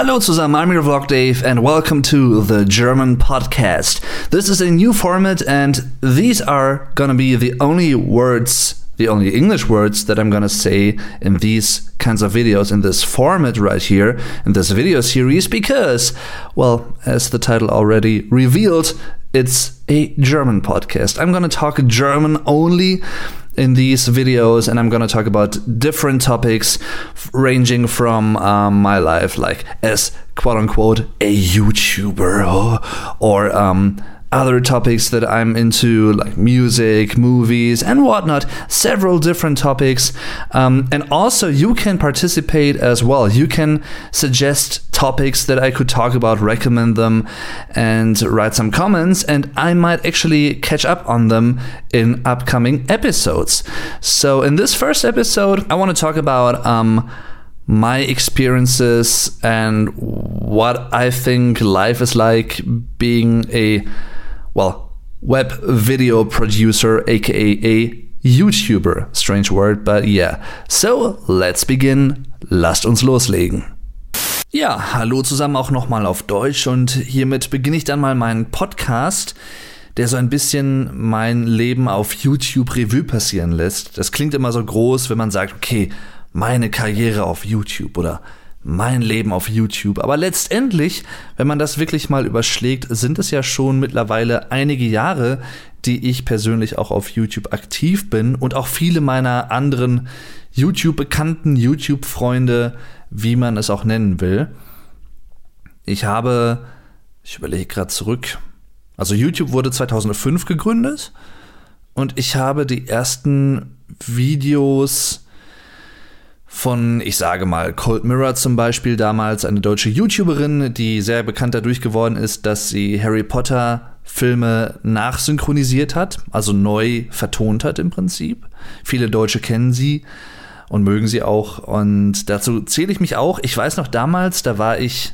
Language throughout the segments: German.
Hello zusammen, I'm your vlog Dave and welcome to the German podcast. This is a new format and these are gonna be the only words, the only English words that I'm gonna say in these kinds of videos in this format right here in this video series because, well, as the title already revealed, it's a German podcast. I'm gonna talk German only in these videos and I'm going to talk about different topics ranging from um, my life, like as quote unquote a YouTuber or, or um, other topics that I'm into, like music, movies, and whatnot. Several different topics. Um, and also, you can participate as well. You can suggest topics that I could talk about, recommend them, and write some comments. And I might actually catch up on them in upcoming episodes. So, in this first episode, I want to talk about. Um, my experiences and what I think life is like being a well, web video producer, aka a YouTuber. Strange word, but yeah. So, let's begin. Lasst uns loslegen. Ja, hallo zusammen auch nochmal auf Deutsch und hiermit beginne ich dann mal meinen Podcast, der so ein bisschen mein Leben auf YouTube Revue passieren lässt. Das klingt immer so groß, wenn man sagt, okay, meine Karriere auf YouTube oder mein Leben auf YouTube. Aber letztendlich, wenn man das wirklich mal überschlägt, sind es ja schon mittlerweile einige Jahre, die ich persönlich auch auf YouTube aktiv bin und auch viele meiner anderen YouTube-Bekannten, YouTube-Freunde, wie man es auch nennen will. Ich habe, ich überlege gerade zurück, also YouTube wurde 2005 gegründet und ich habe die ersten Videos von, ich sage mal, Cold Mirror zum Beispiel, damals eine deutsche YouTuberin, die sehr bekannt dadurch geworden ist, dass sie Harry Potter Filme nachsynchronisiert hat, also neu vertont hat im Prinzip. Viele Deutsche kennen sie und mögen sie auch. Und dazu zähle ich mich auch. Ich weiß noch damals, da war ich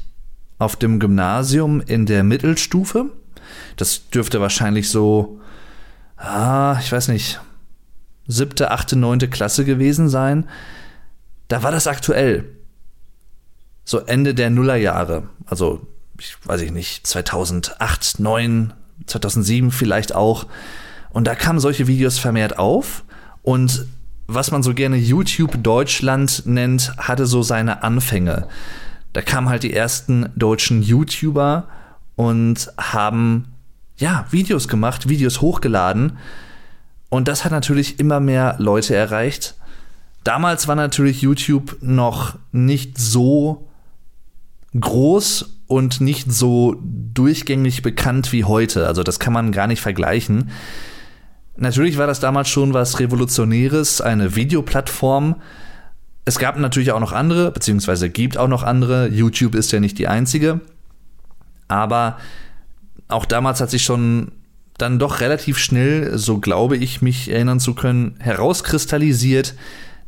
auf dem Gymnasium in der Mittelstufe. Das dürfte wahrscheinlich so, ah, ich weiß nicht, siebte, achte, neunte Klasse gewesen sein da war das aktuell. So Ende der Nullerjahre, also ich weiß ich nicht, 2008, 2009, 2007 vielleicht auch. Und da kamen solche Videos vermehrt auf und was man so gerne YouTube Deutschland nennt, hatte so seine Anfänge. Da kamen halt die ersten deutschen YouTuber und haben ja Videos gemacht, Videos hochgeladen und das hat natürlich immer mehr Leute erreicht Damals war natürlich YouTube noch nicht so groß und nicht so durchgängig bekannt wie heute. Also das kann man gar nicht vergleichen. Natürlich war das damals schon was Revolutionäres, eine Videoplattform. Es gab natürlich auch noch andere, beziehungsweise gibt auch noch andere. YouTube ist ja nicht die einzige. Aber auch damals hat sich schon dann doch relativ schnell, so glaube ich mich erinnern zu können, herauskristallisiert,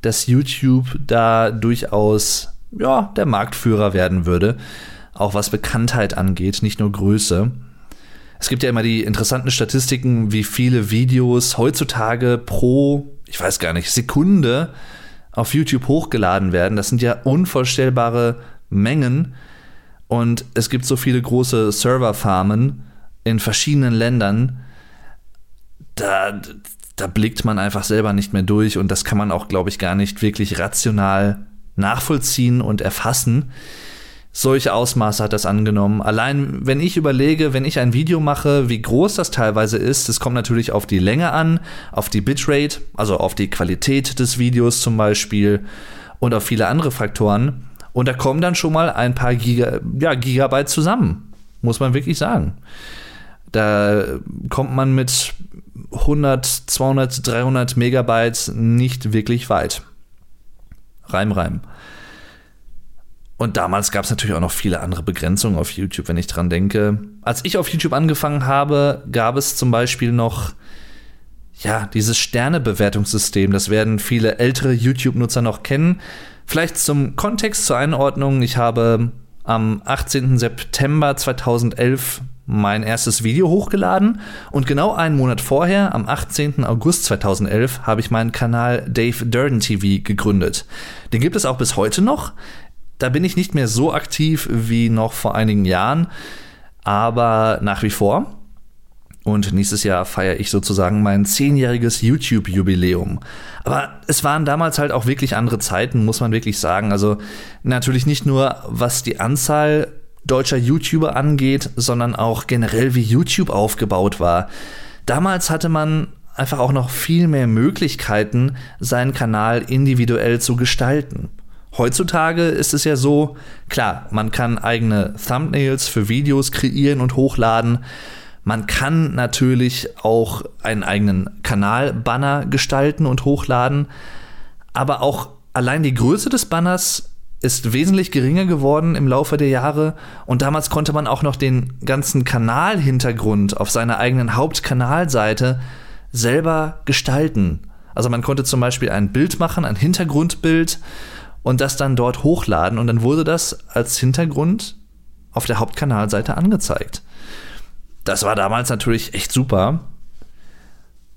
dass YouTube da durchaus ja, der Marktführer werden würde, auch was Bekanntheit angeht, nicht nur Größe. Es gibt ja immer die interessanten Statistiken, wie viele Videos heutzutage pro, ich weiß gar nicht, Sekunde auf YouTube hochgeladen werden. Das sind ja unvorstellbare Mengen. Und es gibt so viele große Serverfarmen in verschiedenen Ländern. Da, da blickt man einfach selber nicht mehr durch und das kann man auch, glaube ich, gar nicht wirklich rational nachvollziehen und erfassen. Solche Ausmaße hat das angenommen. Allein, wenn ich überlege, wenn ich ein Video mache, wie groß das teilweise ist, es kommt natürlich auf die Länge an, auf die Bitrate, also auf die Qualität des Videos zum Beispiel und auf viele andere Faktoren. Und da kommen dann schon mal ein paar Giga, ja, Gigabyte zusammen, muss man wirklich sagen. Da kommt man mit 100, 200, 300 Megabytes nicht wirklich weit. Reim, reim. Und damals gab es natürlich auch noch viele andere Begrenzungen auf YouTube, wenn ich dran denke. Als ich auf YouTube angefangen habe, gab es zum Beispiel noch ja, dieses Sternebewertungssystem. Das werden viele ältere YouTube-Nutzer noch kennen. Vielleicht zum Kontext, zur Einordnung. Ich habe am 18. September 2011 mein erstes Video hochgeladen und genau einen Monat vorher, am 18. August 2011, habe ich meinen Kanal Dave Durden TV gegründet. Den gibt es auch bis heute noch. da bin ich nicht mehr so aktiv wie noch vor einigen Jahren, aber nach wie vor. Und nächstes Jahr feiere ich sozusagen mein zehnjähriges YouTube-Jubiläum. Aber es waren damals halt auch wirklich andere Zeiten, muss man wirklich sagen. Also natürlich nicht nur, was die Anzahl deutscher YouTuber angeht, sondern auch generell, wie YouTube aufgebaut war. Damals hatte man einfach auch noch viel mehr Möglichkeiten, seinen Kanal individuell zu gestalten. Heutzutage ist es ja so, klar, man kann eigene Thumbnails für Videos kreieren und hochladen. Man kann natürlich auch einen eigenen Kanalbanner gestalten und hochladen, aber auch allein die Größe des Banners ist wesentlich geringer geworden im Laufe der Jahre und damals konnte man auch noch den ganzen Kanalhintergrund auf seiner eigenen Hauptkanalseite selber gestalten. Also man konnte zum Beispiel ein Bild machen, ein Hintergrundbild und das dann dort hochladen und dann wurde das als Hintergrund auf der Hauptkanalseite angezeigt. Das war damals natürlich echt super.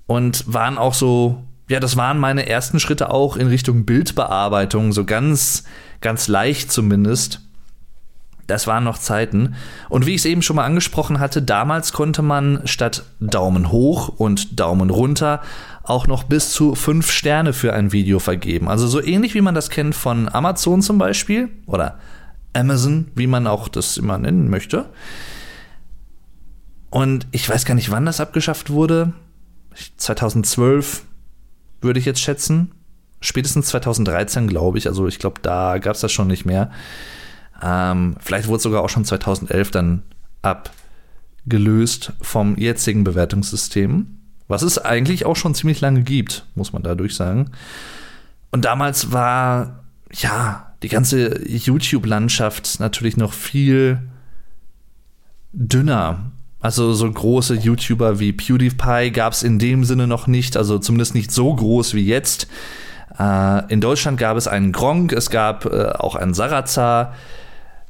Und waren auch so, ja, das waren meine ersten Schritte auch in Richtung Bildbearbeitung, so ganz, ganz leicht zumindest. Das waren noch Zeiten. Und wie ich es eben schon mal angesprochen hatte, damals konnte man statt Daumen hoch und Daumen runter auch noch bis zu fünf Sterne für ein Video vergeben. Also so ähnlich wie man das kennt von Amazon zum Beispiel oder Amazon, wie man auch das immer nennen möchte. Und ich weiß gar nicht, wann das abgeschafft wurde. 2012 würde ich jetzt schätzen. Spätestens 2013, glaube ich. Also ich glaube, da gab es das schon nicht mehr. Ähm, vielleicht wurde es sogar auch schon 2011 dann abgelöst vom jetzigen Bewertungssystem. Was es eigentlich auch schon ziemlich lange gibt, muss man dadurch sagen. Und damals war, ja, die ganze YouTube-Landschaft natürlich noch viel dünner also so große YouTuber wie PewDiePie gab es in dem Sinne noch nicht, also zumindest nicht so groß wie jetzt. Äh, in Deutschland gab es einen Gronk, es gab äh, auch einen Sarazar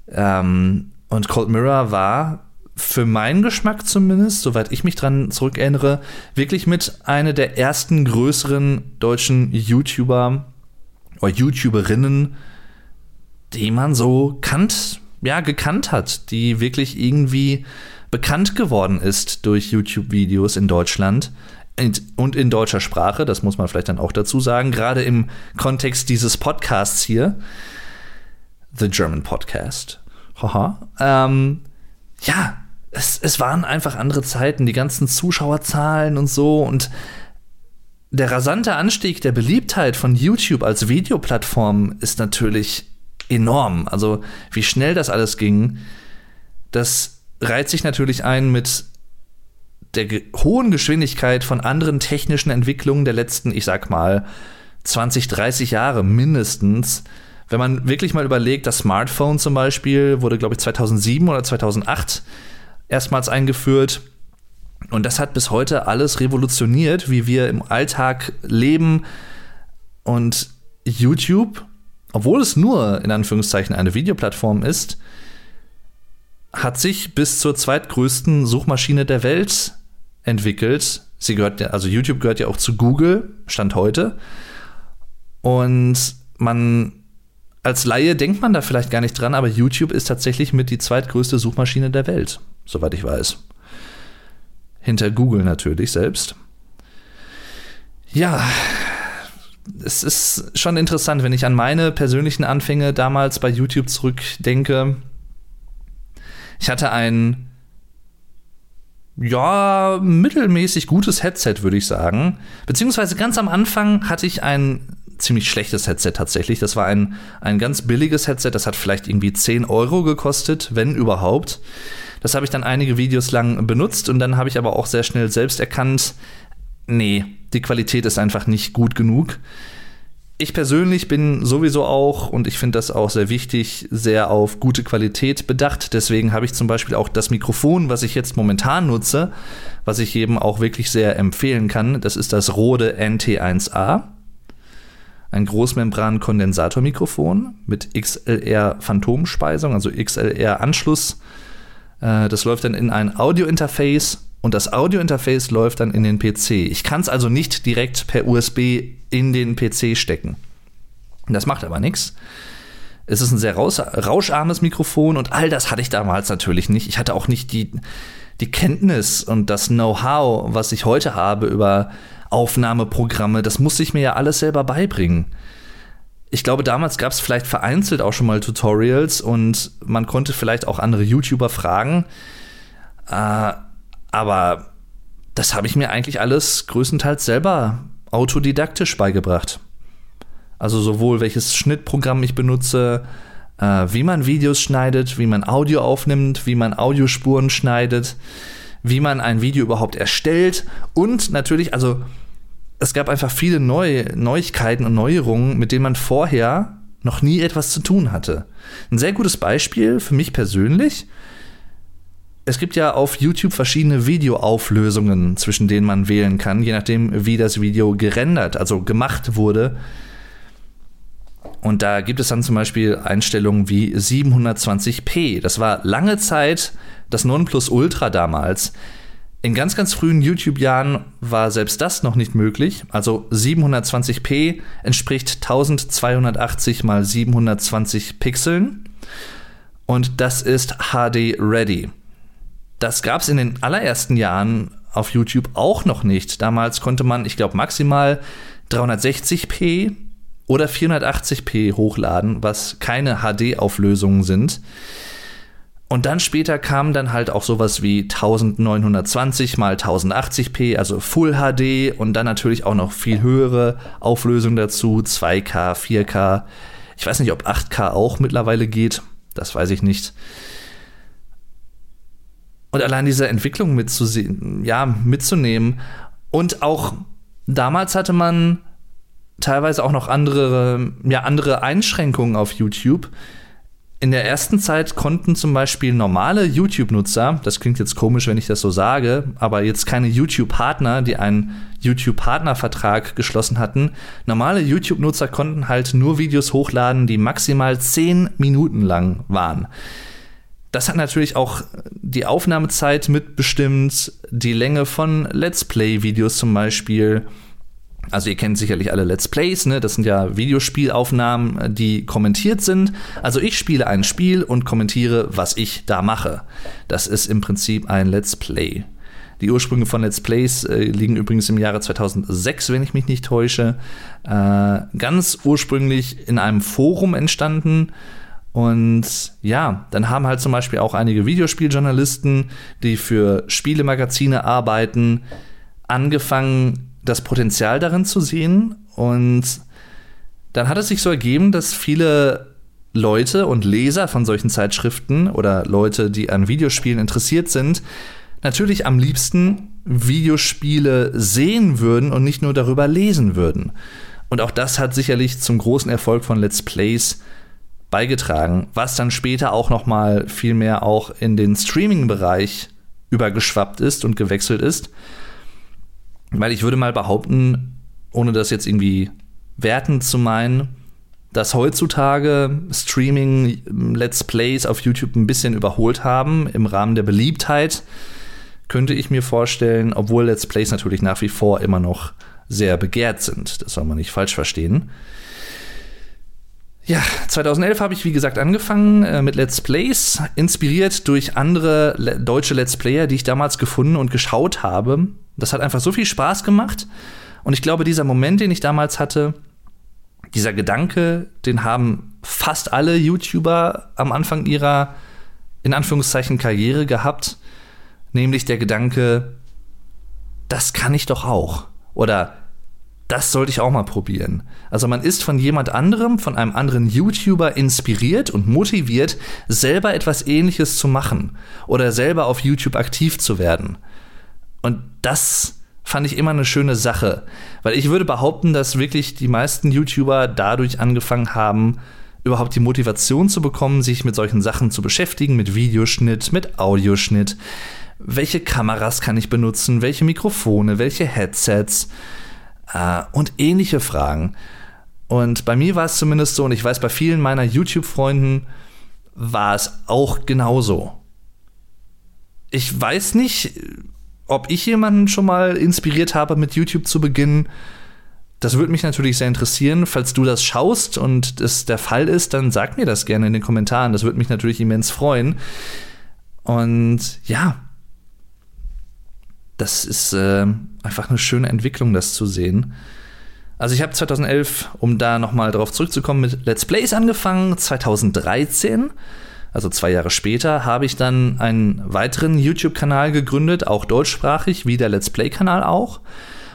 ähm, und Cold Mirror war für meinen Geschmack zumindest, soweit ich mich dran zurückerinnere, wirklich mit einer der ersten größeren deutschen YouTuber oder YouTuberinnen, die man so kannt, ja, gekannt hat, die wirklich irgendwie bekannt geworden ist durch YouTube-Videos in Deutschland und in deutscher Sprache, das muss man vielleicht dann auch dazu sagen, gerade im Kontext dieses Podcasts hier, The German Podcast. Haha. Ähm, ja, es, es waren einfach andere Zeiten, die ganzen Zuschauerzahlen und so und der rasante Anstieg der Beliebtheit von YouTube als Videoplattform ist natürlich enorm. Also wie schnell das alles ging, das reiht sich natürlich ein mit der ge hohen Geschwindigkeit von anderen technischen Entwicklungen der letzten, ich sag mal, 20, 30 Jahre mindestens. Wenn man wirklich mal überlegt, das Smartphone zum Beispiel wurde, glaube ich, 2007 oder 2008 erstmals eingeführt. Und das hat bis heute alles revolutioniert, wie wir im Alltag leben. Und YouTube, obwohl es nur in Anführungszeichen eine Videoplattform ist, hat sich bis zur zweitgrößten Suchmaschine der Welt entwickelt. Sie gehört, also YouTube gehört ja auch zu Google, Stand heute. Und man als Laie denkt man da vielleicht gar nicht dran, aber YouTube ist tatsächlich mit die zweitgrößte Suchmaschine der Welt, soweit ich weiß. Hinter Google natürlich selbst. Ja, es ist schon interessant, wenn ich an meine persönlichen Anfänge damals bei YouTube zurückdenke. Ich hatte ein ja, mittelmäßig gutes Headset, würde ich sagen. Beziehungsweise ganz am Anfang hatte ich ein ziemlich schlechtes Headset tatsächlich. Das war ein, ein ganz billiges Headset, das hat vielleicht irgendwie 10 Euro gekostet, wenn überhaupt. Das habe ich dann einige Videos lang benutzt und dann habe ich aber auch sehr schnell selbst erkannt, nee, die Qualität ist einfach nicht gut genug ich persönlich bin sowieso auch, und ich finde das auch sehr wichtig, sehr auf gute Qualität bedacht. Deswegen habe ich zum Beispiel auch das Mikrofon, was ich jetzt momentan nutze, was ich jedem auch wirklich sehr empfehlen kann. Das ist das Rode NT1A. Ein Großmembran-Kondensatormikrofon mit XLR-Phantomspeisung, also XLR-Anschluss. Äh, das läuft dann in ein Audio-Interface und das Audio-Interface läuft dann in den PC. Ich kann es also nicht direkt per USB in den PC stecken. Das macht aber nichts. Es ist ein sehr rauscharmes Mikrofon und all das hatte ich damals natürlich nicht. Ich hatte auch nicht die, die Kenntnis und das Know-how, was ich heute habe über Aufnahmeprogramme. Das musste ich mir ja alles selber beibringen. Ich glaube, damals gab es vielleicht vereinzelt auch schon mal Tutorials und man konnte vielleicht auch andere YouTuber fragen. Äh, aber das habe ich mir eigentlich alles größtenteils selber autodidaktisch beigebracht. Also sowohl welches Schnittprogramm ich benutze, äh, wie man Videos schneidet, wie man Audio aufnimmt, wie man Audiospuren schneidet, wie man ein Video überhaupt erstellt und natürlich, also es gab einfach viele neue Neuigkeiten und Neuerungen, mit denen man vorher noch nie etwas zu tun hatte. Ein sehr gutes Beispiel für mich persönlich. Es gibt ja auf YouTube verschiedene Videoauflösungen, zwischen denen man wählen kann, je nachdem, wie das Video gerendert, also gemacht wurde. Und da gibt es dann zum Beispiel Einstellungen wie 720p. Das war lange Zeit das Nonplusultra damals. In ganz, ganz frühen YouTube-Jahren war selbst das noch nicht möglich. Also 720p entspricht 1280 mal 720 Pixeln. Und das ist HD Ready. Das gab es in den allerersten Jahren auf YouTube auch noch nicht. Damals konnte man, ich glaube, maximal 360p oder 480p hochladen, was keine HD-Auflösungen sind. Und dann später kam dann halt auch sowas wie 1920 mal 1080p, also Full HD und dann natürlich auch noch viel höhere Auflösung dazu, 2K, 4K. Ich weiß nicht, ob 8K auch mittlerweile geht, das weiß ich nicht. Und allein diese Entwicklung mitzusehen, ja, mitzunehmen und auch damals hatte man teilweise auch noch andere, ja, andere Einschränkungen auf YouTube. In der ersten Zeit konnten zum Beispiel normale YouTube-Nutzer, das klingt jetzt komisch, wenn ich das so sage, aber jetzt keine YouTube-Partner, die einen YouTube-Partnervertrag geschlossen hatten, normale YouTube-Nutzer konnten halt nur Videos hochladen, die maximal 10 Minuten lang waren. Das hat natürlich auch die Aufnahmezeit mitbestimmt, die Länge von Let's Play-Videos zum Beispiel also ihr kennt sicherlich alle Let's Plays, ne? Das sind ja Videospielaufnahmen, die kommentiert sind. Also ich spiele ein Spiel und kommentiere, was ich da mache. Das ist im Prinzip ein Let's Play. Die Ursprünge von Let's Plays äh, liegen übrigens im Jahre 2006, wenn ich mich nicht täusche. Äh, ganz ursprünglich in einem Forum entstanden. Und ja, dann haben halt zum Beispiel auch einige Videospieljournalisten, die für Spielemagazine arbeiten, angefangen, das Potenzial darin zu sehen. Und dann hat es sich so ergeben, dass viele Leute und Leser von solchen Zeitschriften oder Leute, die an Videospielen interessiert sind, natürlich am liebsten Videospiele sehen würden und nicht nur darüber lesen würden. Und auch das hat sicherlich zum großen Erfolg von Let's Plays beigetragen, was dann später auch noch mal viel mehr auch in den Streaming-Bereich übergeschwappt ist und gewechselt ist. Weil ich würde mal behaupten, ohne das jetzt irgendwie wertend zu meinen, dass heutzutage Streaming Let's Plays auf YouTube ein bisschen überholt haben im Rahmen der Beliebtheit, könnte ich mir vorstellen, obwohl Let's Plays natürlich nach wie vor immer noch sehr begehrt sind. Das soll man nicht falsch verstehen. Ja, 2011 habe ich wie gesagt angefangen äh, mit Let's Plays, inspiriert durch andere le deutsche Let's Player, die ich damals gefunden und geschaut habe. Das hat einfach so viel Spaß gemacht. Und ich glaube, dieser Moment, den ich damals hatte, dieser Gedanke, den haben fast alle YouTuber am Anfang ihrer, in Anführungszeichen, Karriere gehabt. Nämlich der Gedanke, das kann ich doch auch. Oder das sollte ich auch mal probieren. Also man ist von jemand anderem, von einem anderen YouTuber inspiriert und motiviert, selber etwas Ähnliches zu machen oder selber auf YouTube aktiv zu werden. Und das fand ich immer eine schöne Sache, weil ich würde behaupten, dass wirklich die meisten YouTuber dadurch angefangen haben, überhaupt die Motivation zu bekommen, sich mit solchen Sachen zu beschäftigen, mit Videoschnitt, mit Audioschnitt. Welche Kameras kann ich benutzen? Welche Mikrofone? Welche Headsets? Äh, und ähnliche Fragen. Und bei mir war es zumindest so, und ich weiß, bei vielen meiner YouTube-Freunden war es auch genauso. Ich weiß nicht, ob ich jemanden schon mal inspiriert habe, mit YouTube zu beginnen. das würde mich natürlich sehr interessieren. Falls du das schaust und es der Fall ist, dann sag mir das gerne in den Kommentaren. Das würde mich natürlich immens freuen. Und ja, das ist äh, einfach eine schöne Entwicklung, das zu sehen. Also ich habe 2011, um da nochmal drauf zurückzukommen, mit Let's Plays angefangen. 2013, also zwei Jahre später, habe ich dann einen weiteren YouTube-Kanal gegründet, auch deutschsprachig, wie der Let's Play-Kanal auch.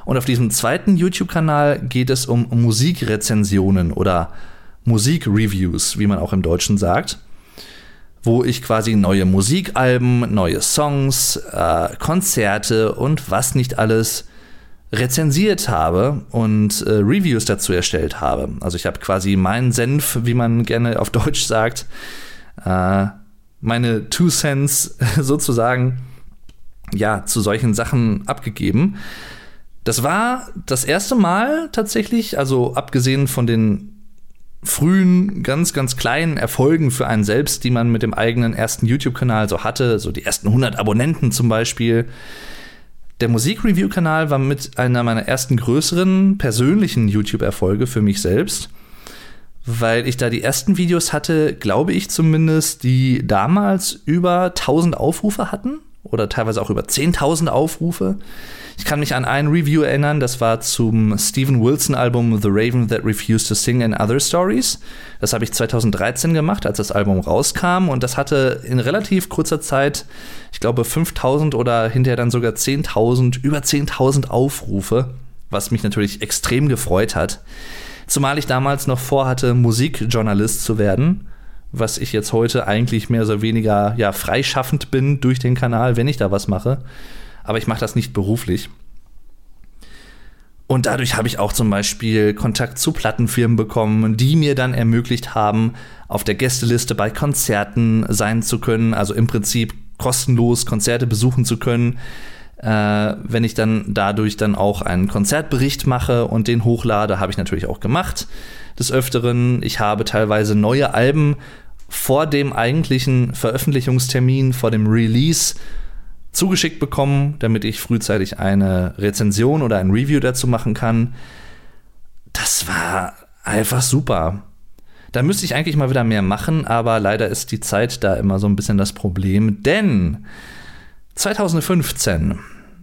Und auf diesem zweiten YouTube-Kanal geht es um Musikrezensionen oder Musikreviews, wie man auch im Deutschen sagt, wo ich quasi neue Musikalben, neue Songs, äh, Konzerte und was nicht alles rezensiert habe und äh, Reviews dazu erstellt habe. Also ich habe quasi meinen Senf, wie man gerne auf Deutsch sagt, äh, meine Two Cents sozusagen ja zu solchen Sachen abgegeben. Das war das erste Mal tatsächlich, also abgesehen von den frühen, ganz, ganz kleinen Erfolgen für einen selbst, die man mit dem eigenen ersten YouTube-Kanal so hatte, so die ersten 100 Abonnenten zum Beispiel. Der Musikreview-Kanal war mit einer meiner ersten größeren persönlichen YouTube-Erfolge für mich selbst, weil ich da die ersten Videos hatte, glaube ich zumindest, die damals über 1000 Aufrufe hatten oder teilweise auch über 10.000 Aufrufe. Ich kann mich an ein Review erinnern, das war zum Stephen Wilson Album The Raven That Refused to Sing and Other Stories. Das habe ich 2013 gemacht, als das Album rauskam und das hatte in relativ kurzer Zeit, ich glaube 5000 oder hinterher dann sogar 10.000, über 10.000 Aufrufe, was mich natürlich extrem gefreut hat. Zumal ich damals noch vorhatte, Musikjournalist zu werden was ich jetzt heute eigentlich mehr oder weniger ja, freischaffend bin durch den Kanal, wenn ich da was mache aber ich mache das nicht beruflich. Und dadurch habe ich auch zum Beispiel Kontakt zu Plattenfirmen bekommen, die mir dann ermöglicht haben, auf der Gästeliste bei Konzerten sein zu können, also im Prinzip kostenlos Konzerte besuchen zu können. Äh, wenn ich dann dadurch dann auch einen Konzertbericht mache und den hochlade, habe ich natürlich auch gemacht. Des Öfteren, ich habe teilweise neue Alben vor dem eigentlichen Veröffentlichungstermin, vor dem Release zugeschickt bekommen, damit ich frühzeitig eine Rezension oder ein Review dazu machen kann. Das war einfach super. Da müsste ich eigentlich mal wieder mehr machen, aber leider ist die Zeit da immer so ein bisschen das Problem, denn 2015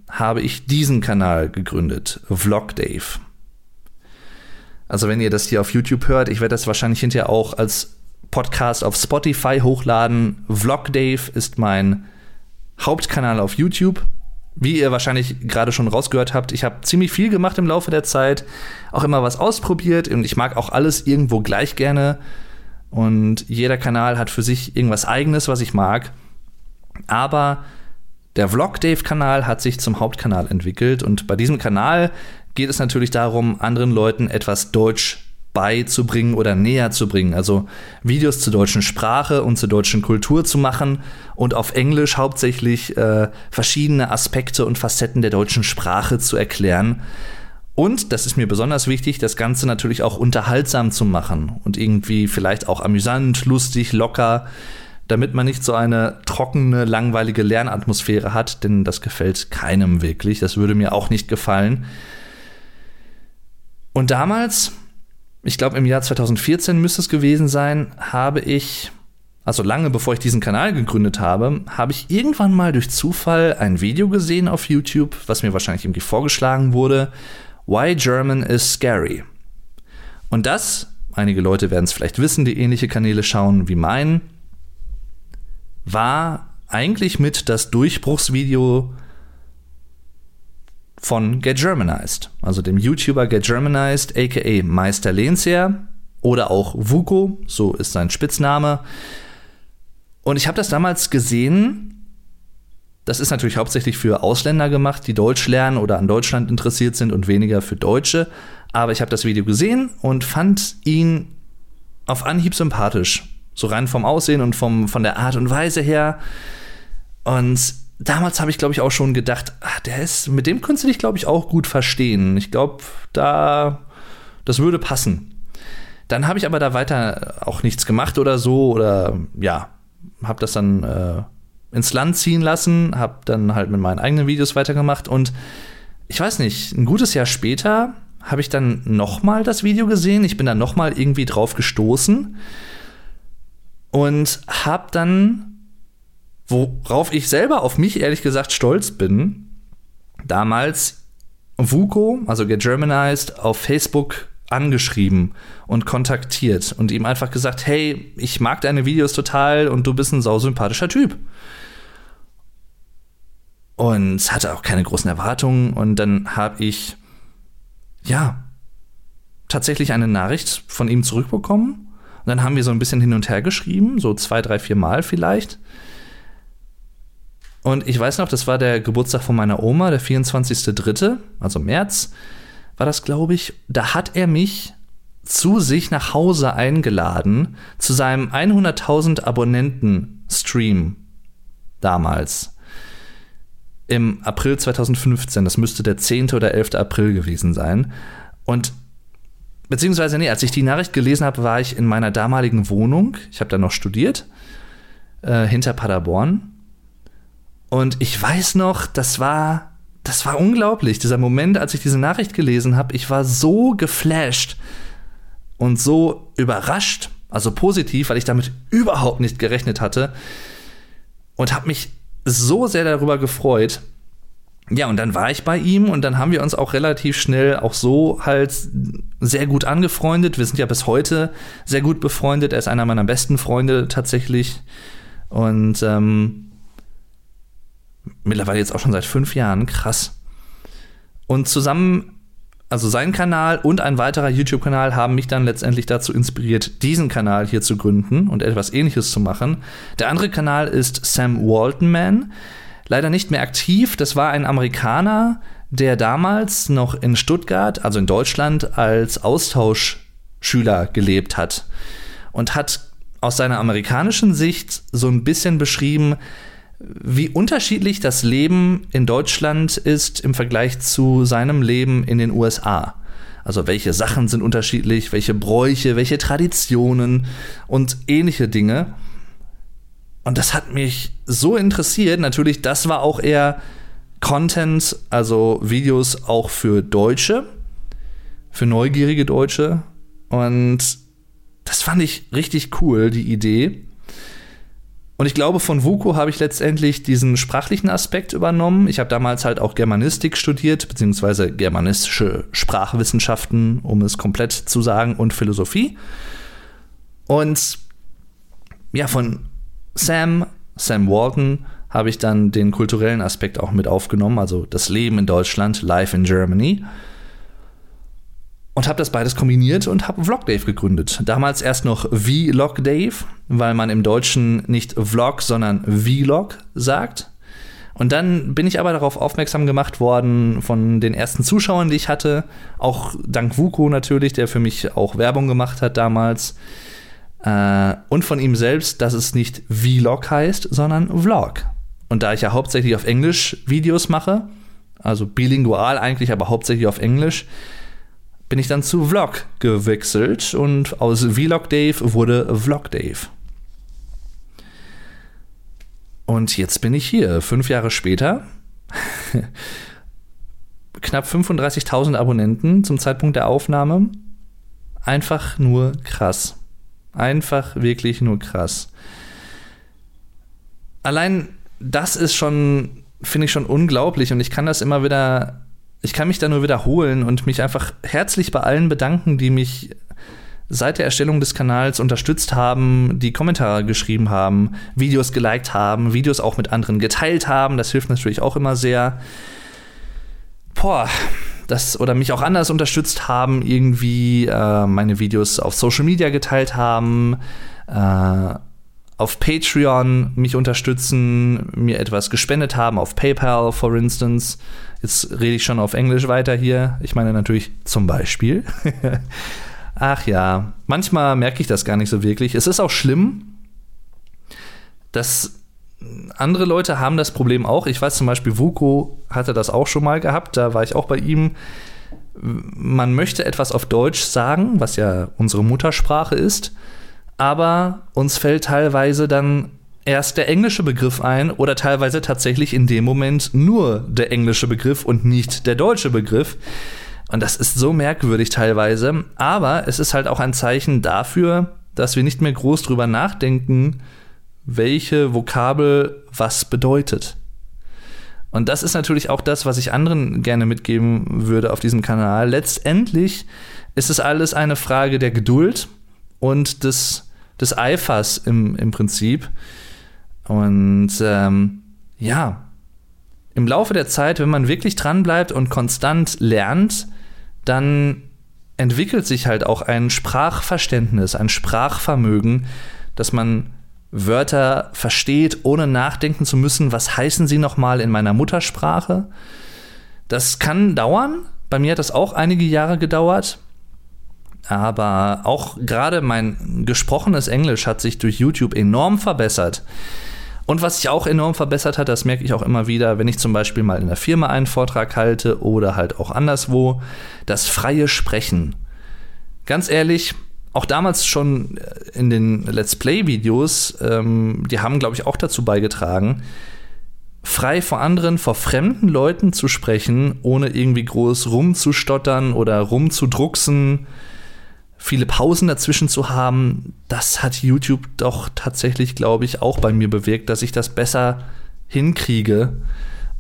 habe ich diesen Kanal gegründet, Vlog Dave. Also wenn ihr das hier auf YouTube hört, ich werde das wahrscheinlich hinterher auch als Podcast auf Spotify hochladen. Vlog Dave ist mein Hauptkanal auf YouTube. Wie ihr wahrscheinlich gerade schon rausgehört habt, ich habe ziemlich viel gemacht im Laufe der Zeit, auch immer was ausprobiert und ich mag auch alles irgendwo gleich gerne. Und jeder Kanal hat für sich irgendwas eigenes, was ich mag. Aber der Vlog Dave Kanal hat sich zum Hauptkanal entwickelt und bei diesem Kanal geht es natürlich darum, anderen Leuten etwas Deutsch beizubringen oder näher zu bringen. Also Videos zur deutschen Sprache und zur deutschen Kultur zu machen und auf Englisch hauptsächlich äh, verschiedene Aspekte und Facetten der deutschen Sprache zu erklären. Und, das ist mir besonders wichtig, das Ganze natürlich auch unterhaltsam zu machen und irgendwie vielleicht auch amüsant, lustig, locker, damit man nicht so eine trockene, langweilige Lernatmosphäre hat, denn das gefällt keinem wirklich. Das würde mir auch nicht gefallen. Und damals ich glaube im Jahr 2014 müsste es gewesen sein, habe ich, also lange bevor ich diesen Kanal gegründet habe, habe ich irgendwann mal durch Zufall ein Video gesehen auf YouTube, was mir wahrscheinlich irgendwie vorgeschlagen wurde. Why German is Scary. Und das, einige Leute werden es vielleicht wissen, die ähnliche Kanäle schauen wie mein, war eigentlich mit das Durchbruchsvideo von Get Germanized, also dem YouTuber Get Germanized, aka Meister Lehnsherr oder auch Vuko, so ist sein Spitzname. Und ich habe das damals gesehen. Das ist natürlich hauptsächlich für Ausländer gemacht, die Deutsch lernen oder an Deutschland interessiert sind und weniger für Deutsche. Aber ich habe das Video gesehen und fand ihn auf Anhieb sympathisch. So rein vom Aussehen und vom, von der Art und Weise her. Und damals habe ich, glaube ich, auch schon gedacht, ach, der ist, mit dem könntest du dich, glaube ich, auch gut verstehen. Ich glaube, da, das würde passen. Dann habe ich aber da weiter auch nichts gemacht oder so oder ja, habe das dann äh, ins Land ziehen lassen, habe dann halt mit meinen eigenen Videos weitergemacht und ich weiß nicht, ein gutes Jahr später habe ich dann nochmal das Video gesehen. Ich bin dann nochmal irgendwie drauf gestoßen und habe dann, worauf ich selber auf mich ehrlich gesagt stolz bin, damals Vuko, also Get Germanized, auf Facebook angeschrieben und kontaktiert und ihm einfach gesagt, hey, ich mag deine Videos total und du bist ein sausympathischer Typ. Und hatte auch keine großen Erwartungen und dann habe ich ja, tatsächlich eine Nachricht von ihm zurückbekommen. Und dann haben wir so ein bisschen hin und her geschrieben, so zwei, drei, vier Mal vielleicht. Und ich weiß noch, das war der Geburtstag von meiner Oma, der 24.3., also März, war das, glaube ich. Da hat er mich zu sich nach Hause eingeladen, zu seinem 100.000 Abonnenten-Stream damals im April 2015. Das müsste der 10. oder 11. April gewesen sein. Und beziehungsweise, nee, als ich die Nachricht gelesen habe, war ich in meiner damaligen Wohnung. Ich habe da noch studiert, äh, hinter Paderborn. Und ich weiß noch, das war, das war unglaublich. Dieser Moment, als ich diese Nachricht gelesen habe, ich war so geflasht und so überrascht, also positiv, weil ich damit überhaupt nicht gerechnet hatte und habe mich so sehr darüber gefreut. Ja, und dann war ich bei ihm und dann haben wir uns auch relativ schnell auch so halt sehr gut angefreundet. Wir sind ja bis heute sehr gut befreundet. Er ist einer meiner besten Freunde tatsächlich. Und ähm, mittlerweile jetzt auch schon seit fünf Jahren. Krass. Und zusammen also sein Kanal und ein weiterer YouTube-Kanal haben mich dann letztendlich dazu inspiriert, diesen Kanal hier zu gründen und etwas ähnliches zu machen. Der andere Kanal ist Sam Waltonman. Leider nicht mehr aktiv. Das war ein Amerikaner, der damals noch in Stuttgart, also in Deutschland, als Austauschschüler gelebt hat und hat aus seiner amerikanischen Sicht so ein bisschen beschrieben, wie unterschiedlich das Leben in Deutschland ist im Vergleich zu seinem Leben in den USA. Also welche Sachen sind unterschiedlich, welche Bräuche, welche Traditionen und ähnliche Dinge. Und das hat mich so interessiert. Natürlich, das war auch eher Content, also Videos auch für Deutsche, für neugierige Deutsche. Und das fand ich richtig cool, die Idee. Und ich glaube, von Vuko habe ich letztendlich diesen sprachlichen Aspekt übernommen. Ich habe damals halt auch Germanistik studiert, beziehungsweise germanistische Sprachwissenschaften, um es komplett zu sagen, und Philosophie. Und ja, von Sam, Sam Walton, habe ich dann den kulturellen Aspekt auch mit aufgenommen, also das Leben in Deutschland, Life in Germany und habe das beides kombiniert und habe Vlogdave gegründet. Damals erst noch Vlogdave, weil man im Deutschen nicht Vlog, sondern Vlog sagt. Und dann bin ich aber darauf aufmerksam gemacht worden von den ersten Zuschauern, die ich hatte, auch dank Vuko natürlich, der für mich auch Werbung gemacht hat damals. Äh, und von ihm selbst, dass es nicht Vlog heißt, sondern Vlog. Und da ich ja hauptsächlich auf Englisch Videos mache, also bilingual eigentlich, aber hauptsächlich auf Englisch, bin ich dann zu Vlog gewechselt und aus Vlog Dave wurde Vlog Dave. Und jetzt bin ich hier, fünf Jahre später. Knapp 35.000 Abonnenten zum Zeitpunkt der Aufnahme. Einfach nur krass. Einfach wirklich nur krass. Allein das ist schon, finde ich schon unglaublich und ich kann das immer wieder ich kann mich da nur wiederholen und mich einfach herzlich bei allen bedanken, die mich seit der Erstellung des Kanals unterstützt haben, die Kommentare geschrieben haben, Videos geliked haben, Videos auch mit anderen geteilt haben. Das hilft natürlich auch immer sehr. Boah, das oder mich auch anders unterstützt haben, irgendwie äh, meine Videos auf Social Media geteilt haben, äh, auf Patreon mich unterstützen, mir etwas gespendet haben, auf PayPal, for instance. Jetzt rede ich schon auf Englisch weiter hier. Ich meine natürlich zum Beispiel. Ach ja, manchmal merke ich das gar nicht so wirklich. Es ist auch schlimm, dass andere Leute haben das Problem auch. Ich weiß zum Beispiel, Vuko hatte das auch schon mal gehabt. Da war ich auch bei ihm. Man möchte etwas auf Deutsch sagen, was ja unsere Muttersprache ist aber uns fällt teilweise dann erst der englische Begriff ein oder teilweise tatsächlich in dem Moment nur der englische Begriff und nicht der deutsche Begriff. Und das ist so merkwürdig teilweise. Aber es ist halt auch ein Zeichen dafür, dass wir nicht mehr groß drüber nachdenken, welche Vokabel was bedeutet. Und das ist natürlich auch das, was ich anderen gerne mitgeben würde auf diesem Kanal. Letztendlich ist es alles eine Frage der Geduld und des, des Eifers im, im Prinzip. Und ähm, ja, im Laufe der Zeit, wenn man wirklich dranbleibt und konstant lernt, dann entwickelt sich halt auch ein Sprachverständnis, ein Sprachvermögen, dass man Wörter versteht, ohne nachdenken zu müssen, was heißen sie nochmal in meiner Muttersprache. Das kann dauern. Bei mir hat das auch einige Jahre gedauert. Aber auch gerade mein gesprochenes Englisch hat sich durch YouTube enorm verbessert. Und was sich auch enorm verbessert hat, das merke ich auch immer wieder, wenn ich zum Beispiel mal in der Firma einen Vortrag halte oder halt auch anderswo, das freie Sprechen. Ganz ehrlich, auch damals schon in den Let's Play-Videos, ähm, die haben, glaube ich, auch dazu beigetragen, frei vor anderen, vor fremden Leuten zu sprechen, ohne irgendwie groß rumzustottern oder rumzudrucksen, viele Pausen dazwischen zu haben. Das hat YouTube doch tatsächlich, glaube ich, auch bei mir bewirkt, dass ich das besser hinkriege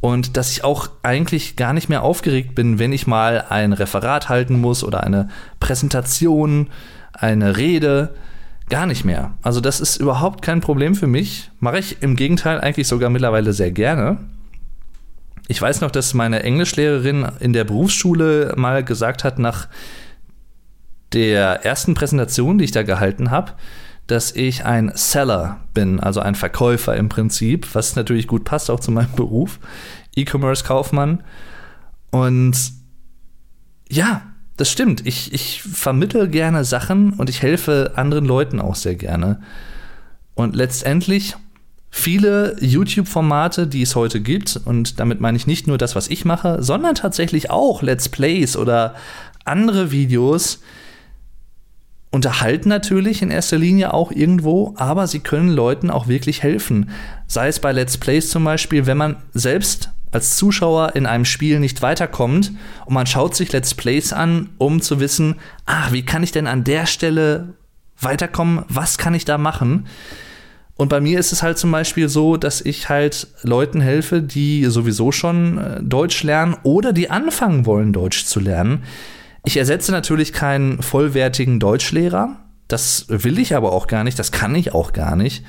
und dass ich auch eigentlich gar nicht mehr aufgeregt bin, wenn ich mal ein Referat halten muss oder eine Präsentation eine Rede, gar nicht mehr. Also das ist überhaupt kein Problem für mich. Mache ich im Gegenteil eigentlich sogar mittlerweile sehr gerne. Ich weiß noch, dass meine Englischlehrerin in der Berufsschule mal gesagt hat, nach der ersten Präsentation, die ich da gehalten habe, dass ich ein Seller bin, also ein Verkäufer im Prinzip, was natürlich gut passt auch zu meinem Beruf, E-Commerce-Kaufmann. Und ja, das stimmt. Ich, ich vermittel gerne Sachen und ich helfe anderen Leuten auch sehr gerne. Und letztendlich viele YouTube-Formate, die es heute gibt, und damit meine ich nicht nur das, was ich mache, sondern tatsächlich auch Let's Plays oder andere Videos, unterhalten natürlich in erster Linie auch irgendwo, aber sie können Leuten auch wirklich helfen. Sei es bei Let's Plays zum Beispiel, wenn man selbst als Zuschauer in einem Spiel nicht weiterkommt und man schaut sich Let's Plays an, um zu wissen, ah, wie kann ich denn an der Stelle weiterkommen, was kann ich da machen? Und bei mir ist es halt zum Beispiel so, dass ich halt Leuten helfe, die sowieso schon äh, Deutsch lernen oder die anfangen wollen, Deutsch zu lernen. Ich ersetze natürlich keinen vollwertigen Deutschlehrer. Das will ich aber auch gar nicht, das kann ich auch gar nicht.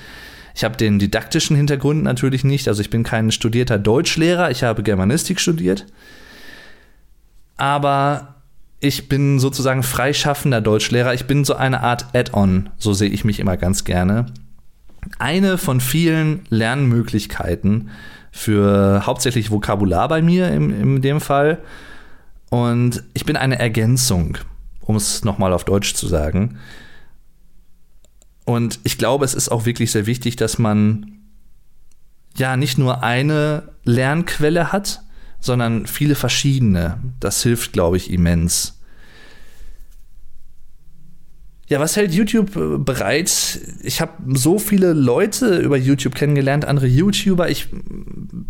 Ich habe den didaktischen Hintergrund natürlich nicht. Also ich bin kein studierter Deutschlehrer, ich habe Germanistik studiert. Aber ich bin sozusagen freischaffender Deutschlehrer. Ich bin so eine Art Add-on, so sehe ich mich immer ganz gerne. Eine von vielen Lernmöglichkeiten für hauptsächlich Vokabular bei mir in, in dem Fall. Und ich bin eine Ergänzung, um es nochmal auf Deutsch zu sagen. Und ich glaube, es ist auch wirklich sehr wichtig, dass man ja nicht nur eine Lernquelle hat, sondern viele verschiedene. Das hilft, glaube ich, immens. Ja, was hält YouTube äh, bereit? Ich habe so viele Leute über YouTube kennengelernt, andere YouTuber. Ich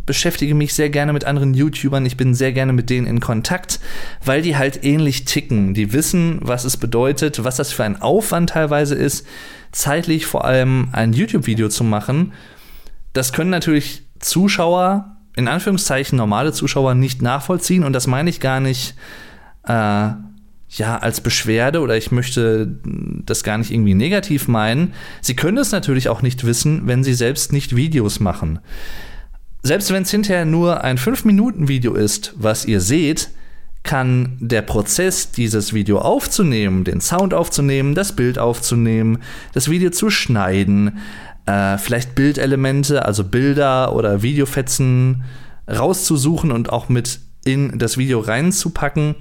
beschäftige mich sehr gerne mit anderen YouTubern. Ich bin sehr gerne mit denen in Kontakt, weil die halt ähnlich ticken. Die wissen, was es bedeutet, was das für ein Aufwand teilweise ist, zeitlich vor allem ein YouTube-Video zu machen. Das können natürlich Zuschauer, in Anführungszeichen normale Zuschauer, nicht nachvollziehen. Und das meine ich gar nicht. Äh, ja, als Beschwerde oder ich möchte das gar nicht irgendwie negativ meinen. Sie können es natürlich auch nicht wissen, wenn Sie selbst nicht Videos machen. Selbst wenn es hinterher nur ein 5-Minuten-Video ist, was ihr seht, kann der Prozess, dieses Video aufzunehmen, den Sound aufzunehmen, das Bild aufzunehmen, das Video zu schneiden, äh, vielleicht Bildelemente, also Bilder oder Videofetzen rauszusuchen und auch mit in das Video reinzupacken,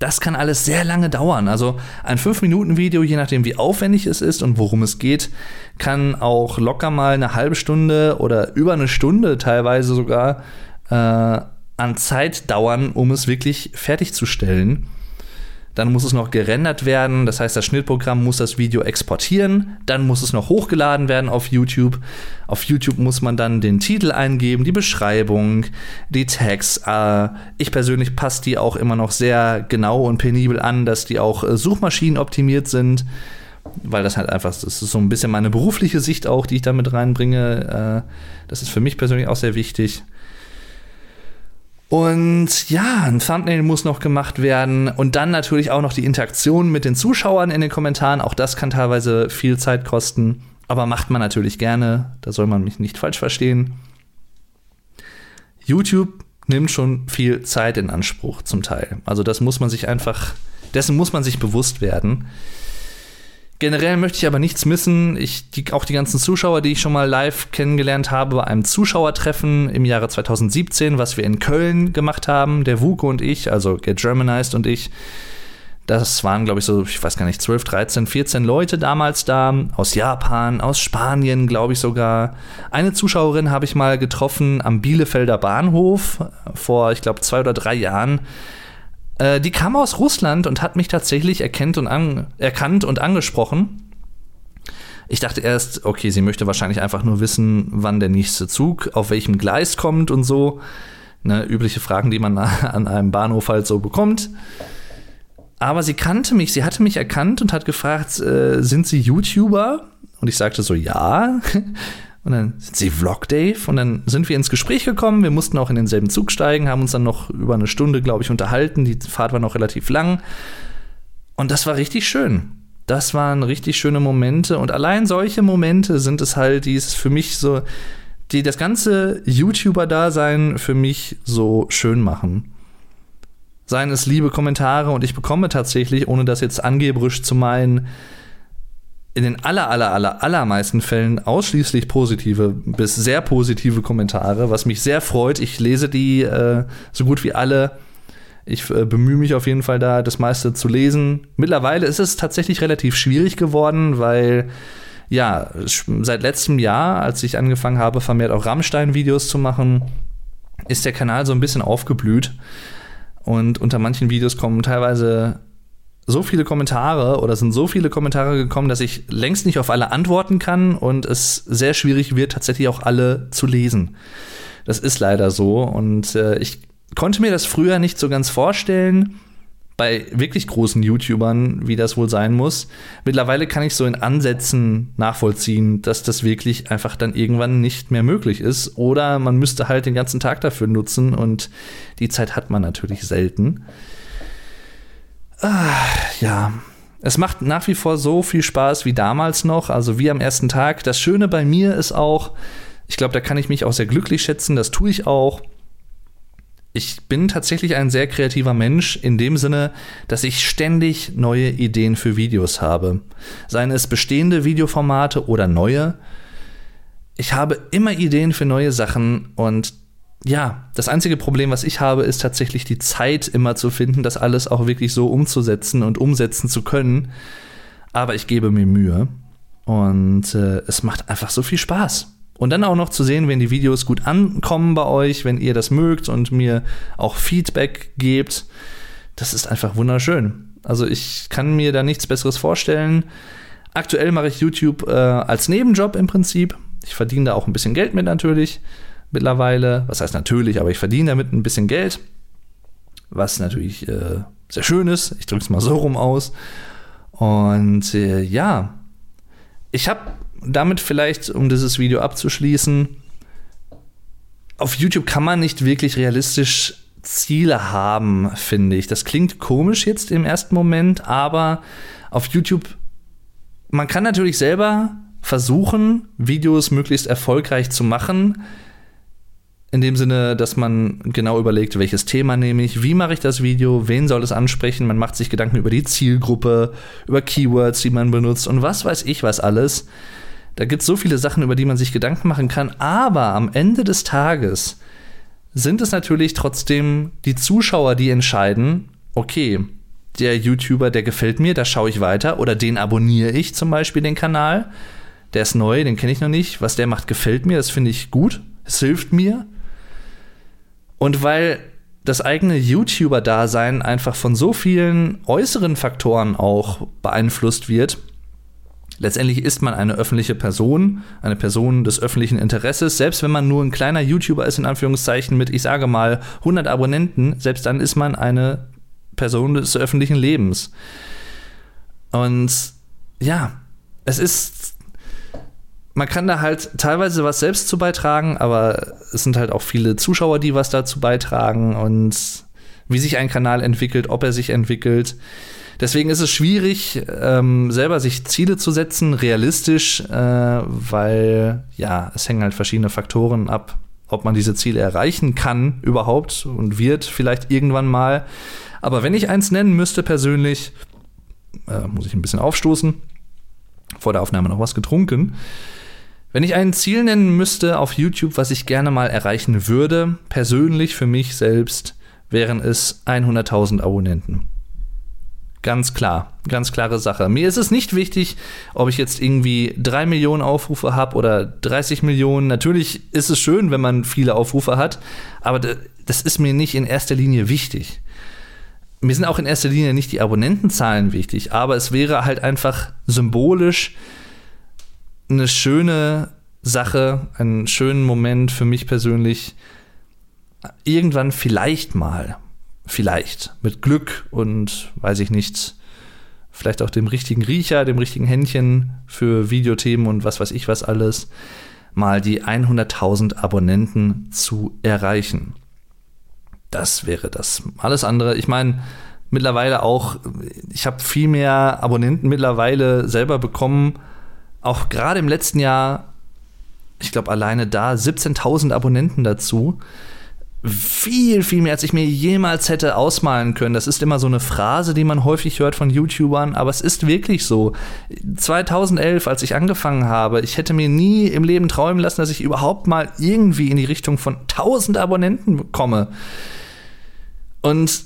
das kann alles sehr lange dauern. Also ein 5-Minuten-Video, je nachdem wie aufwendig es ist und worum es geht, kann auch locker mal eine halbe Stunde oder über eine Stunde teilweise sogar äh, an Zeit dauern, um es wirklich fertigzustellen. Dann muss es noch gerendert werden. Das heißt, das Schnittprogramm muss das Video exportieren. Dann muss es noch hochgeladen werden auf YouTube. Auf YouTube muss man dann den Titel eingeben, die Beschreibung, die Tags. Äh, ich persönlich passe die auch immer noch sehr genau und penibel an, dass die auch äh, Suchmaschinen optimiert sind. Weil das halt einfach, das ist so ein bisschen meine berufliche Sicht auch, die ich damit reinbringe. Äh, das ist für mich persönlich auch sehr wichtig. Und ja, ein Thumbnail muss noch gemacht werden. Und dann natürlich auch noch die Interaktion mit den Zuschauern in den Kommentaren. Auch das kann teilweise viel Zeit kosten. Aber macht man natürlich gerne. Da soll man mich nicht falsch verstehen. YouTube nimmt schon viel Zeit in Anspruch zum Teil. Also das muss man sich einfach, dessen muss man sich bewusst werden. Generell möchte ich aber nichts missen. Ich, die, auch die ganzen Zuschauer, die ich schon mal live kennengelernt habe, bei einem Zuschauertreffen im Jahre 2017, was wir in Köln gemacht haben, der Wuko und ich, also Get Germanized und ich. Das waren, glaube ich, so, ich weiß gar nicht, 12, 13, 14 Leute damals da, aus Japan, aus Spanien, glaube ich sogar. Eine Zuschauerin habe ich mal getroffen am Bielefelder Bahnhof vor, ich glaube, zwei oder drei Jahren äh, die kam aus Russland und hat mich tatsächlich erkennt und an, erkannt und angesprochen. Ich dachte erst, okay, sie möchte wahrscheinlich einfach nur wissen, wann der nächste Zug auf welchem Gleis kommt und so. Ne, übliche Fragen, die man an einem Bahnhof halt so bekommt. Aber sie kannte mich, sie hatte mich erkannt und hat gefragt, äh, sind Sie YouTuber? Und ich sagte so, ja. Und dann sind sie Vlog Dave und dann sind wir ins Gespräch gekommen. Wir mussten auch in denselben Zug steigen, haben uns dann noch über eine Stunde, glaube ich, unterhalten. Die Fahrt war noch relativ lang. Und das war richtig schön. Das waren richtig schöne Momente. Und allein solche Momente sind es halt, die es für mich so, die das ganze YouTuber-Dasein für mich so schön machen. Seien es liebe Kommentare und ich bekomme tatsächlich, ohne das jetzt angeberisch zu meinen, in den aller, aller, aller, allermeisten Fällen ausschließlich positive bis sehr positive Kommentare, was mich sehr freut. Ich lese die äh, so gut wie alle. Ich äh, bemühe mich auf jeden Fall da, das meiste zu lesen. Mittlerweile ist es tatsächlich relativ schwierig geworden, weil ja, seit letztem Jahr, als ich angefangen habe, vermehrt auch Rammstein-Videos zu machen, ist der Kanal so ein bisschen aufgeblüht. Und unter manchen Videos kommen teilweise so viele Kommentare oder sind so viele Kommentare gekommen, dass ich längst nicht auf alle antworten kann und es sehr schwierig wird, tatsächlich auch alle zu lesen. Das ist leider so und äh, ich konnte mir das früher nicht so ganz vorstellen bei wirklich großen YouTubern, wie das wohl sein muss. Mittlerweile kann ich so in Ansätzen nachvollziehen, dass das wirklich einfach dann irgendwann nicht mehr möglich ist oder man müsste halt den ganzen Tag dafür nutzen und die Zeit hat man natürlich selten. Ah, ja. Es macht nach wie vor so viel Spaß wie damals noch, also wie am ersten Tag. Das Schöne bei mir ist auch, ich glaube, da kann ich mich auch sehr glücklich schätzen, das tue ich auch. Ich bin tatsächlich ein sehr kreativer Mensch in dem Sinne, dass ich ständig neue Ideen für Videos habe. Seien es bestehende Videoformate oder neue. Ich habe immer Ideen für neue Sachen und ja, das einzige Problem, was ich habe, ist tatsächlich die Zeit immer zu finden, das alles auch wirklich so umzusetzen und umsetzen zu können. Aber ich gebe mir Mühe und äh, es macht einfach so viel Spaß. Und dann auch noch zu sehen, wenn die Videos gut ankommen bei euch, wenn ihr das mögt und mir auch Feedback gebt, das ist einfach wunderschön. Also ich kann mir da nichts Besseres vorstellen. Aktuell mache ich YouTube äh, als Nebenjob im Prinzip. Ich verdiene da auch ein bisschen Geld mit natürlich mittlerweile. Was heißt natürlich, aber ich verdiene damit ein bisschen Geld. Was natürlich äh, sehr schön ist. Ich drücke es mal so rum aus. Und äh, ja, ich habe damit vielleicht, um dieses Video abzuschließen, auf YouTube kann man nicht wirklich realistisch Ziele haben, finde ich. Das klingt komisch jetzt im ersten Moment, aber auf YouTube, man kann natürlich selber versuchen, Videos möglichst erfolgreich zu machen in dem Sinne, dass man genau überlegt, welches Thema nehme ich, wie mache ich das Video, wen soll es ansprechen. Man macht sich Gedanken über die Zielgruppe, über Keywords, die man benutzt und was weiß ich was alles. Da gibt es so viele Sachen, über die man sich Gedanken machen kann. Aber am Ende des Tages sind es natürlich trotzdem die Zuschauer, die entscheiden, okay, der YouTuber, der gefällt mir, da schaue ich weiter oder den abonniere ich zum Beispiel den Kanal. Der ist neu, den kenne ich noch nicht. Was der macht, gefällt mir, das finde ich gut. Es hilft mir. Und weil das eigene YouTuber-Dasein einfach von so vielen äußeren Faktoren auch beeinflusst wird. Letztendlich ist man eine öffentliche Person, eine Person des öffentlichen Interesses. Selbst wenn man nur ein kleiner YouTuber ist, in Anführungszeichen, mit, ich sage mal, 100 Abonnenten, selbst dann ist man eine Person des öffentlichen Lebens. Und ja, es ist man kann da halt teilweise was selbst zu beitragen, aber es sind halt auch viele Zuschauer, die was dazu beitragen und wie sich ein Kanal entwickelt, ob er sich entwickelt. Deswegen ist es schwierig, ähm, selber sich Ziele zu setzen, realistisch, äh, weil ja, es hängen halt verschiedene Faktoren ab, ob man diese Ziele erreichen kann überhaupt und wird vielleicht irgendwann mal. Aber wenn ich eins nennen müsste persönlich, äh, muss ich ein bisschen aufstoßen. Vor der Aufnahme noch was getrunken. Wenn ich ein Ziel nennen müsste auf YouTube, was ich gerne mal erreichen würde, persönlich für mich selbst, wären es 100.000 Abonnenten. Ganz klar, ganz klare Sache. Mir ist es nicht wichtig, ob ich jetzt irgendwie 3 Millionen Aufrufe habe oder 30 Millionen. Natürlich ist es schön, wenn man viele Aufrufe hat, aber das ist mir nicht in erster Linie wichtig. Mir sind auch in erster Linie nicht die Abonnentenzahlen wichtig, aber es wäre halt einfach symbolisch, eine schöne Sache, einen schönen Moment für mich persönlich. Irgendwann vielleicht mal, vielleicht mit Glück und weiß ich nicht, vielleicht auch dem richtigen Riecher, dem richtigen Händchen für Videothemen und was weiß ich was alles, mal die 100.000 Abonnenten zu erreichen. Das wäre das. Alles andere, ich meine, mittlerweile auch, ich habe viel mehr Abonnenten mittlerweile selber bekommen, auch gerade im letzten Jahr, ich glaube alleine da 17.000 Abonnenten dazu. Viel, viel mehr, als ich mir jemals hätte ausmalen können. Das ist immer so eine Phrase, die man häufig hört von YouTubern, aber es ist wirklich so. 2011, als ich angefangen habe, ich hätte mir nie im Leben träumen lassen, dass ich überhaupt mal irgendwie in die Richtung von 1000 Abonnenten komme. Und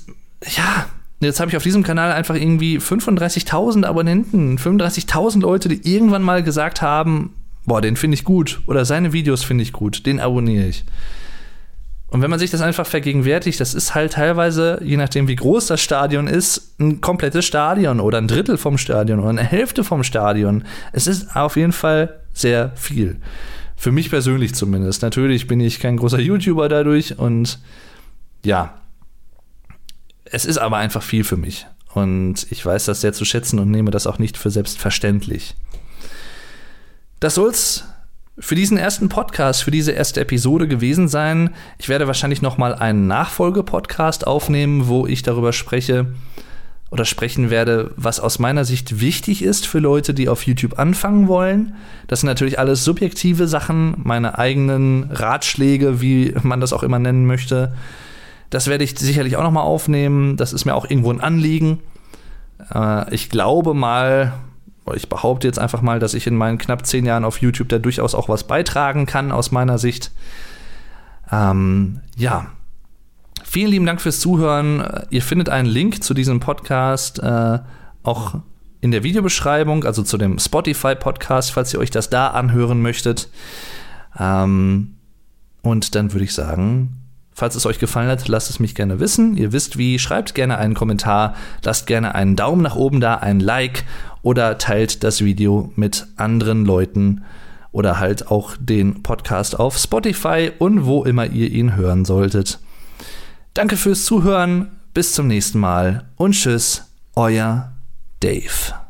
ja, Jetzt habe ich auf diesem Kanal einfach irgendwie 35.000 Abonnenten, 35.000 Leute, die irgendwann mal gesagt haben, boah, den finde ich gut oder seine Videos finde ich gut, den abonniere ich. Und wenn man sich das einfach vergegenwärtigt, das ist halt teilweise, je nachdem wie groß das Stadion ist, ein komplettes Stadion oder ein Drittel vom Stadion oder eine Hälfte vom Stadion. Es ist auf jeden Fall sehr viel. Für mich persönlich zumindest. Natürlich bin ich kein großer YouTuber dadurch und ja, es ist aber einfach viel für mich. Und ich weiß das sehr zu schätzen und nehme das auch nicht für selbstverständlich. Das soll's für diesen ersten Podcast, für diese erste Episode gewesen sein. Ich werde wahrscheinlich noch mal einen Nachfolge-Podcast aufnehmen, wo ich darüber spreche oder sprechen werde, was aus meiner Sicht wichtig ist für Leute, die auf YouTube anfangen wollen. Das sind natürlich alles subjektive Sachen, meine eigenen Ratschläge, wie man das auch immer nennen möchte. Das werde ich sicherlich auch noch mal aufnehmen. Das ist mir auch irgendwo ein Anliegen. Äh, ich glaube mal, ich behaupte jetzt einfach mal, dass ich in meinen knapp zehn Jahren auf YouTube da durchaus auch was beitragen kann, aus meiner Sicht. Ähm, ja. Vielen lieben Dank fürs Zuhören. Ihr findet einen Link zu diesem Podcast äh, auch in der Videobeschreibung, also zu dem Spotify-Podcast, falls ihr euch das da anhören möchtet. Ähm, und dann würde ich sagen, Falls es euch gefallen hat, lasst es mich gerne wissen. Ihr wisst wie, schreibt gerne einen Kommentar, lasst gerne einen Daumen nach oben da, ein Like oder teilt das Video mit anderen Leuten oder halt auch den Podcast auf Spotify und wo immer ihr ihn hören solltet. Danke fürs Zuhören, bis zum nächsten Mal und tschüss, euer Dave.